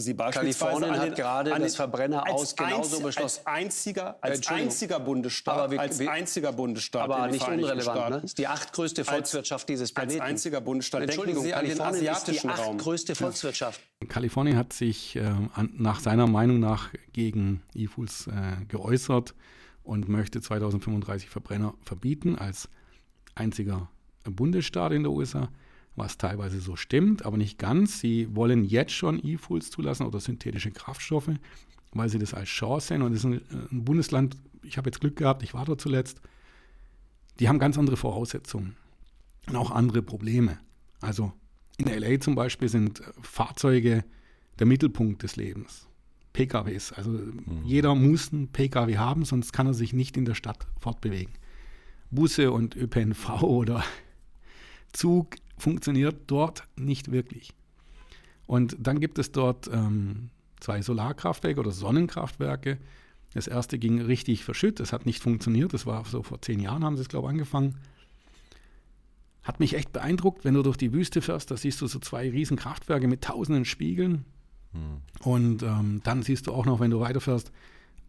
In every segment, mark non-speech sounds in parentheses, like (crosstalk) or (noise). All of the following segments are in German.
Sie beispielsweise Kalifornien hat gerade das Verbrenner aus genauso beschlossen. Als einziger, als einziger Bundesstaat, Aber wir- als einziger Bundesstaat aber in den nicht unrelevant. Ne? Ist die achtgrößte Volkswirtschaft dieses als Planeten. einziger Bundesstaat. Denken Entschuldigung, Sie an den Kalifornien ist die asiatischen achtgrößte Volkswirtschaft. Kalifornien hat sich äh, an, nach seiner Meinung nach gegen E-Fuels äh, geäußert und möchte 2035 Verbrenner verbieten als einziger Bundesstaat in der USA, was teilweise so stimmt, aber nicht ganz. Sie wollen jetzt schon E-Fuels zulassen oder synthetische Kraftstoffe, weil sie das als Chance sehen. Und es ist ein, ein Bundesland, ich habe jetzt Glück gehabt, ich war dort zuletzt, die haben ganz andere Voraussetzungen und auch andere Probleme. Also in LA zum Beispiel sind äh, Fahrzeuge der Mittelpunkt des Lebens. PKWs. Also jeder muss einen PKW haben, sonst kann er sich nicht in der Stadt fortbewegen. Busse und ÖPNV oder (laughs) Zug funktioniert dort nicht wirklich. Und dann gibt es dort ähm, zwei Solarkraftwerke oder Sonnenkraftwerke. Das erste ging richtig verschütt, das hat nicht funktioniert. Das war so vor zehn Jahren, haben sie es, glaube ich, angefangen. Hat mich echt beeindruckt, wenn du durch die Wüste fährst, da siehst du so zwei riesen Kraftwerke mit tausenden Spiegeln. Und ähm, dann siehst du auch noch, wenn du weiterfährst,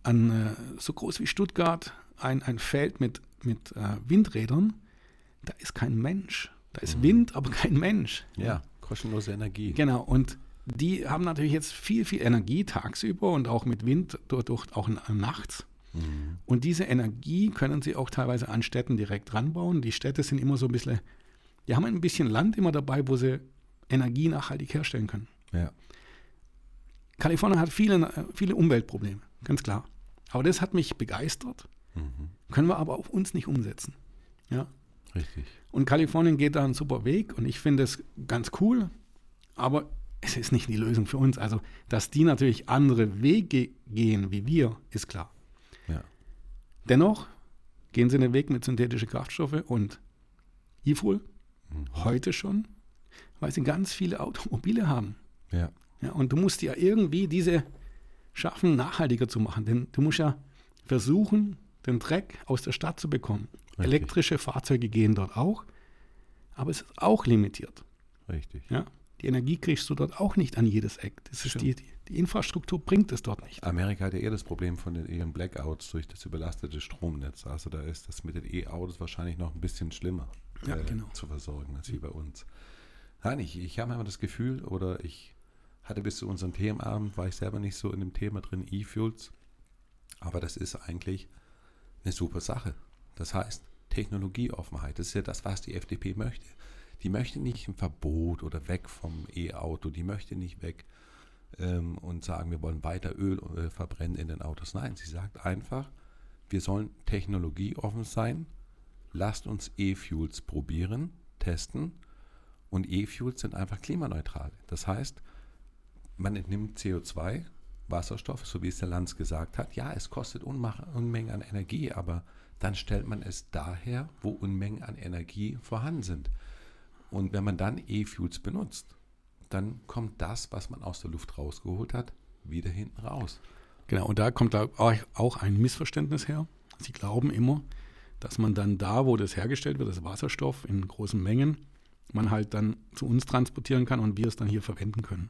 an äh, so groß wie Stuttgart ein, ein Feld mit, mit äh, Windrädern. Da ist kein Mensch. Da ist Wind, aber kein Mensch. Ja, kostenlose Energie. Genau, und die haben natürlich jetzt viel, viel Energie tagsüber und auch mit Wind durch, auch nachts. Und diese Energie können sie auch teilweise an Städten direkt ranbauen. Die Städte sind immer so ein bisschen, die haben ein bisschen Land immer dabei, wo sie Energie nachhaltig herstellen können. Ja. Kalifornien hat viele, viele Umweltprobleme, ganz klar. Aber das hat mich begeistert. Können wir aber auf uns nicht umsetzen. Ja. Richtig. Und Kalifornien geht da einen super Weg und ich finde es ganz cool, aber es ist nicht die Lösung für uns. Also, dass die natürlich andere Wege gehen wie wir, ist klar. Ja. Dennoch gehen sie den Weg mit synthetischen Kraftstoffe und E-Fuel heute schon, weil sie ganz viele Automobile haben. Ja. Ja, und du musst ja irgendwie diese schaffen, nachhaltiger zu machen. Denn du musst ja versuchen, den Dreck aus der Stadt zu bekommen. Richtig. Elektrische Fahrzeuge gehen dort auch, aber es ist auch limitiert. Richtig. Ja? Die Energie kriegst du dort auch nicht an jedes Eck. Das ist die, die, Infrastruktur bringt es dort nicht. Amerika hat ja eher das Problem von den ihren Blackouts durch das überlastete Stromnetz. Also da ist das mit den E-Autos wahrscheinlich noch ein bisschen schlimmer Ja, genau. zu versorgen als hier bei uns. Nein, ich, ich habe immer das Gefühl, oder ich hatte bis zu unserem Themenabend, war ich selber nicht so in dem Thema drin, E-Fuels. Aber das ist eigentlich eine super Sache. Das heißt, Technologieoffenheit, das ist ja das, was die FDP möchte. Die möchte nicht ein Verbot oder weg vom E-Auto, die möchte nicht weg ähm, und sagen, wir wollen weiter Öl äh, verbrennen in den Autos. Nein, sie sagt einfach, wir sollen technologieoffen sein, lasst uns E-Fuels probieren, testen und E-Fuels sind einfach klimaneutral. Das heißt, man entnimmt CO2, Wasserstoff, so wie es der Lanz gesagt hat. Ja, es kostet Unmengen an Energie, aber dann stellt man es daher, wo Unmengen an Energie vorhanden sind. Und wenn man dann E-Fuels benutzt, dann kommt das, was man aus der Luft rausgeholt hat, wieder hinten raus. Genau, und da kommt da auch- ein Missverständnis her. Sie glauben immer, dass man dann da, wo das hergestellt wird, das Wasserstoff in großen Mengen, man halt dann zu uns transportieren kann und wir es dann hier verwenden können.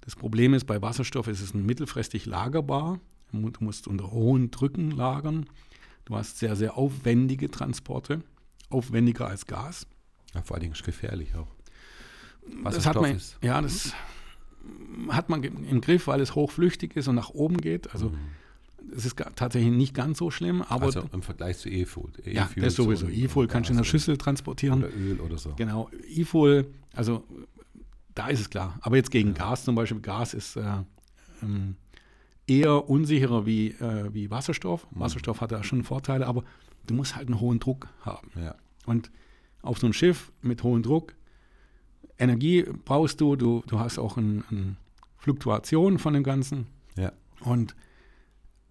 Das Problem ist, bei Wasserstoff ist es mittelfristig lagerbar. Du musst unter hohen Drücken lagern. Du hast sehr, sehr aufwendige Transporte, aufwendiger als Gas. Ja, vor allen Dingen ist gefährlich auch. Das hat man, ist. ja, das hat man im Griff, weil es hochflüchtig ist und nach oben geht. Also es ist tatsächlich nicht ganz so schlimm, aber also im Vergleich zu E-Fuel. ja, E-Fuel das sowieso. so- E-Fuel kannst du in der Gas Schüssel transportieren. Oder Öl oder so. Genau, E-Fuel, also da ist es klar. Aber jetzt gegen Gas zum Beispiel, Gas ist äh, ähm, eher unsicherer wie, äh, wie Wasserstoff. Mhm. Wasserstoff hat da schon Vorteile, aber du musst halt einen hohen Druck haben. Ja. Und auf so ein Schiff mit hohem Druck, Energie brauchst du, du, du hast auch eine ein Fluktuation von dem Ganzen. Ja. Und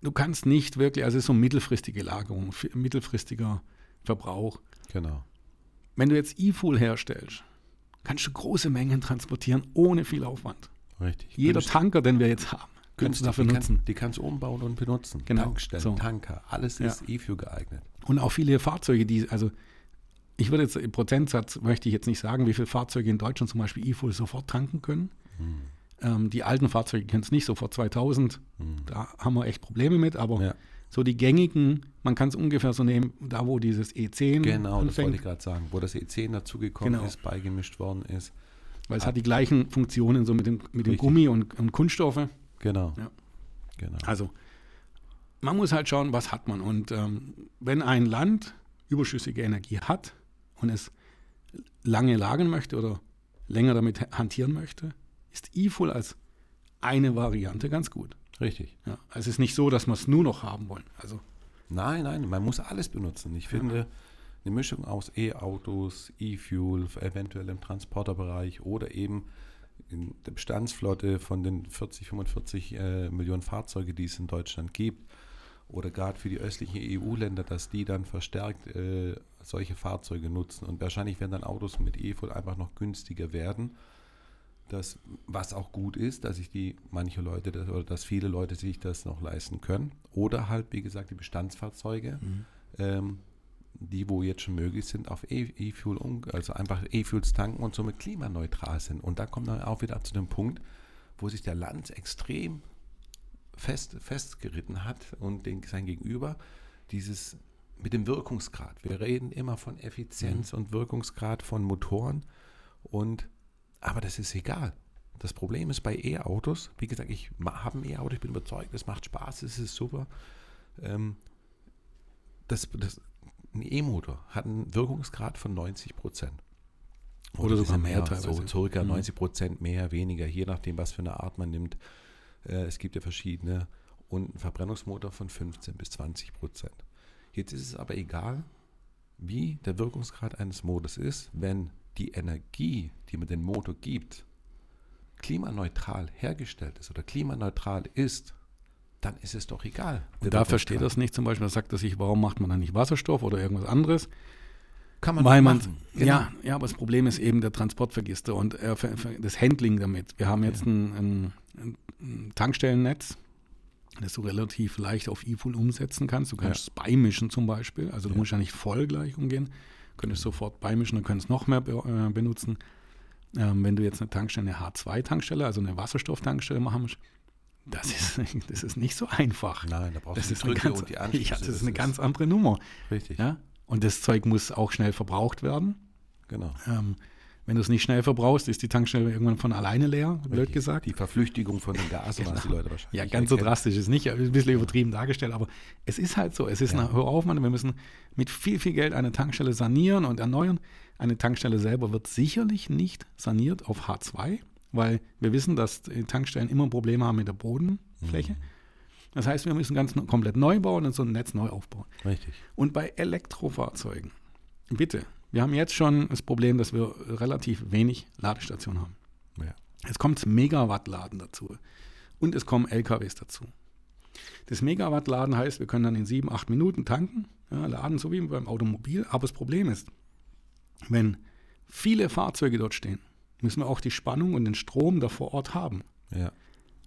du kannst nicht wirklich, also es ist so mittelfristige Lagerung, mittelfristiger Verbrauch. Genau. Wenn du jetzt E-Fuel herstellst, kannst du große Mengen transportieren ohne viel Aufwand. Richtig. Jeder Tanker, den wir jetzt haben, kannst du günstig. dafür die nutzen. Kann, die kannst du umbauen und benutzen. Genau. Tankstellen, So. Tanker, alles Ja. ist E-Fuel geeignet. Und auch viele Fahrzeuge, die, also ich würde jetzt im Prozentsatz, möchte ich jetzt nicht sagen, wie viele Fahrzeuge in Deutschland zum Beispiel E-Fuel sofort tanken können. Ähm, die alten Fahrzeuge kennen es nicht, so vor 2000, da haben wir echt Probleme mit, aber Hm. Ja. so die gängigen, man kann es ungefähr so nehmen, da wo dieses E10 Genau, das wollte anfängt, ich gerade sagen. Wo das E10 dazugekommen Genau. ist, beigemischt worden ist. weil es hat die gleichen Funktionen so mit dem, mit dem Richtig. Gummi und, und Kunststoffe. Genau. Ja. genau. Also man muss halt schauen, was hat man. Und ähm, wenn ein Land überschüssige Energie hat und es lange lagern möchte oder länger damit hantieren möchte, ist E-Full als eine Variante ganz gut. Richtig. Ja, es ist nicht so, dass wir es nur noch haben wollen. Also Nein, nein, man muss alles benutzen. Ich finde, eine Mischung aus E-Autos, E-Fuel, eventuell im Transporterbereich oder eben in der Bestandsflotte von den 40, 45 äh, Millionen Fahrzeuge, die es in Deutschland gibt, oder gerade für die östlichen EU-Länder, dass die dann verstärkt äh, solche Fahrzeuge nutzen. Und wahrscheinlich werden dann Autos mit E-Fuel einfach noch günstiger werden. Das, was auch gut ist, dass sich die manche Leute das, oder dass viele Leute sich das noch leisten können. Oder halt, wie gesagt, die Bestandsfahrzeuge, ähm, die wo jetzt schon möglich sind, auf E- E-Fuel, um, also einfach E-Fuels tanken und somit klimaneutral sind. Und da kommt dann auch wieder zu dem Punkt, wo sich der Land extrem fest, festgeritten hat und den, sein Gegenüber dieses mit dem Wirkungsgrad. Wir reden immer von Effizienz und Wirkungsgrad von Motoren und aber das ist egal. Das Problem ist bei E-Autos, wie gesagt, ich habe ein E-Auto, ich bin überzeugt, es macht Spaß, es ist super. Ähm, das, das, ein E-Motor hat einen Wirkungsgrad von 90 Prozent. Oder sogar mehr So teilweise. circa Mhm. 90 Prozent mehr, weniger, je nachdem, was für eine Art man nimmt. Äh, es gibt ja verschiedene. Und ein Verbrennungsmotor von 15 bis 20 Prozent. Jetzt ist es aber egal, wie der Wirkungsgrad eines Motors ist, wenn die Energie, die man den Motor gibt, klimaneutral hergestellt ist oder klimaneutral ist, dann ist es doch egal. und da versteht er es nicht zum Beispiel, da sagt er sich, warum macht man dann nicht Wasserstoff oder irgendwas anderes? Kann man Weil doch man, machen. Genau. ja, ja, aber das Problem ist eben der Transportvergister und äh, das Handling damit. Wir haben jetzt ein, ein, ein Tankstellennetz, das du relativ leicht auf E-Fuel umsetzen kannst. Du kannst es beimischen zum Beispiel. Also du Ja. musst ja nicht voll gleich umgehen. Könntest sofort beimischen und könntest noch mehr be äh, benutzen. Ähm, wenn du jetzt eine Tankstelle, eine H2-Tankstelle, also eine Wasserstofftankstelle machen musst, das ist, (laughs) das ist nicht so einfach. Nein, da brauchst das du ist die eine Drücke ganz, und die (laughs) Anschlüsse. ja, das ist eine ganz andere Nummer. Richtig, Ja? Und das Zeug muss auch schnell verbraucht werden. genau. Ähm, wenn du es nicht schnell verbrauchst, ist die Tankstelle irgendwann von alleine leer, blöd Richtig. gesagt. Die Verflüchtigung von den Gasen, was die Leute wahrscheinlich ja, ganz so erkennen. drastisch ist nicht, ein bisschen übertrieben dargestellt, aber es ist halt so. Es ist Ja. eine, hör auf, Mann, wir müssen mit viel, viel Geld eine Tankstelle sanieren und erneuern. Eine Tankstelle selber wird sicherlich nicht saniert auf H2, weil wir wissen, dass Tankstellen immer Probleme haben mit der Bodenfläche. Das heißt, wir müssen ganz komplett neu bauen und so ein Netz neu aufbauen. Richtig. Und bei Elektrofahrzeugen, bitte, wir haben jetzt schon das Problem, dass wir relativ wenig Ladestationen haben. Ja. Jetzt kommt Megawattladen dazu und es kommen LKWs dazu. Das Megawattladen heißt, wir können dann in sieben, acht Minuten tanken, ja, laden, so wie beim Automobil. Aber das Problem ist, wenn viele Fahrzeuge dort stehen, müssen wir auch die Spannung und den Strom da vor Ort haben. Ja.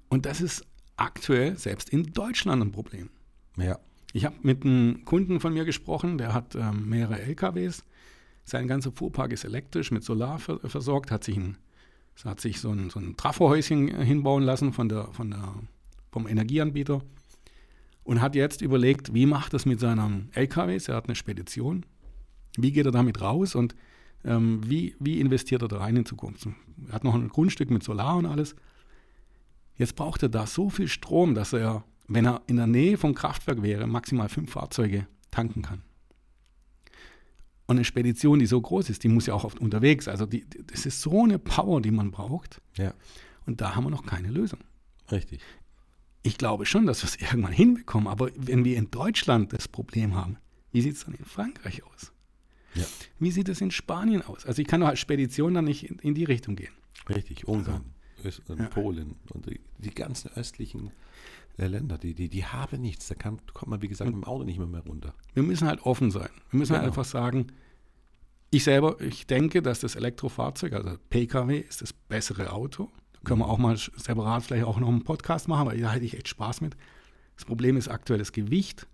Und das ist aktuell selbst in Deutschland ein Problem. Ja. Ich habe mit einem Kunden von mir gesprochen, der hat ähm, mehrere LKWs. Sein ganzer Fuhrpark ist elektrisch mit Solar ver versorgt, hat sich, ein, hat sich so, ein, so ein Trafohäuschen äh, hinbauen lassen von der, von der, vom Energieanbieter und hat jetzt überlegt, wie macht das mit seinem LKWs? Er hat eine Spedition. Wie geht er damit raus und ähm, wie, wie investiert er da rein in Zukunft? Er hat noch ein Grundstück mit Solar und alles. Jetzt braucht er da so viel Strom, dass er, wenn er in der Nähe vom Kraftwerk wäre, maximal fünf Fahrzeuge tanken kann. Und eine Spedition, die so groß ist, die muss ja auch oft unterwegs. Also die, das ist so eine Power, die man braucht. Ja. Und da haben wir noch keine Lösung. Richtig. Ich glaube schon, dass wir es irgendwann hinbekommen. Aber wenn wir in Deutschland das Problem haben, wie sieht es dann in Frankreich aus? Ja. Wie sieht es in Spanien aus? Also ich kann doch als Spedition dann nicht in, in die Richtung gehen. Richtig. Ungarn, Öst und Ja. Polen und die, die ganzen östlichen äh, Länder, die, die, die haben nichts. Da kann, kommt man, wie gesagt, mit dem Auto nicht mehr, mehr runter. Wir müssen halt offen sein. Wir müssen halt Genau. einfach sagen, ich selber, ich denke, dass das Elektrofahrzeug, also Pkw, ist das bessere Auto. Da können wir auch mal separat vielleicht auch noch einen Podcast machen, weil da hätte ich echt Spaß mit. Das Problem ist aktuell das Gewicht.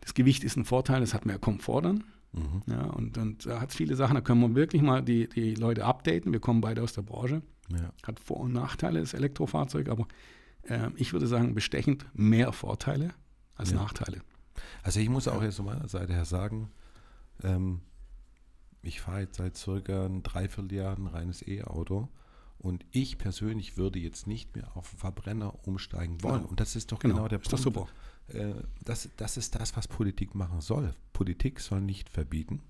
Das Gewicht ist ein Vorteil, das hat mehr Komfort dann. Mhm. Ja, und, und da hat es viele Sachen, da können wir wirklich mal die, die Leute updaten. Wir kommen beide aus der Branche. Ja. Hat Vor- und Nachteile, das Elektrofahrzeug, aber äh, ich würde sagen, bestechend mehr Vorteile als Ja. Nachteile. Also ich muss auch jetzt von meiner Seite her sagen, ähm, ich fahre jetzt seit circa ein Dreivierteljahr ein reines E-Auto und ich persönlich würde jetzt nicht mehr auf Verbrenner umsteigen wollen. Genau. Und das ist doch Genau, genau, der ist doch Punkt. super. Äh, das, das ist das, was Politik machen soll. Politik soll nicht verbieten,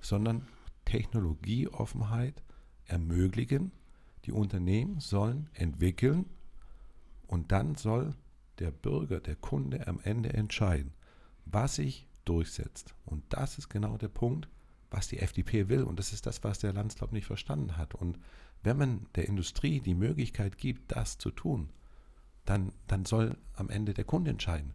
sondern Technologieoffenheit ermöglichen. Die Unternehmen sollen entwickeln und dann soll der Bürger, der Kunde am Ende entscheiden, was sich durchsetzt. Und das ist genau der Punkt, was die FDP will. Und das ist das, was der Landslaub nicht verstanden hat. Und wenn man der Industrie die Möglichkeit gibt, das zu tun, dann, dann soll am Ende der Kunde entscheiden.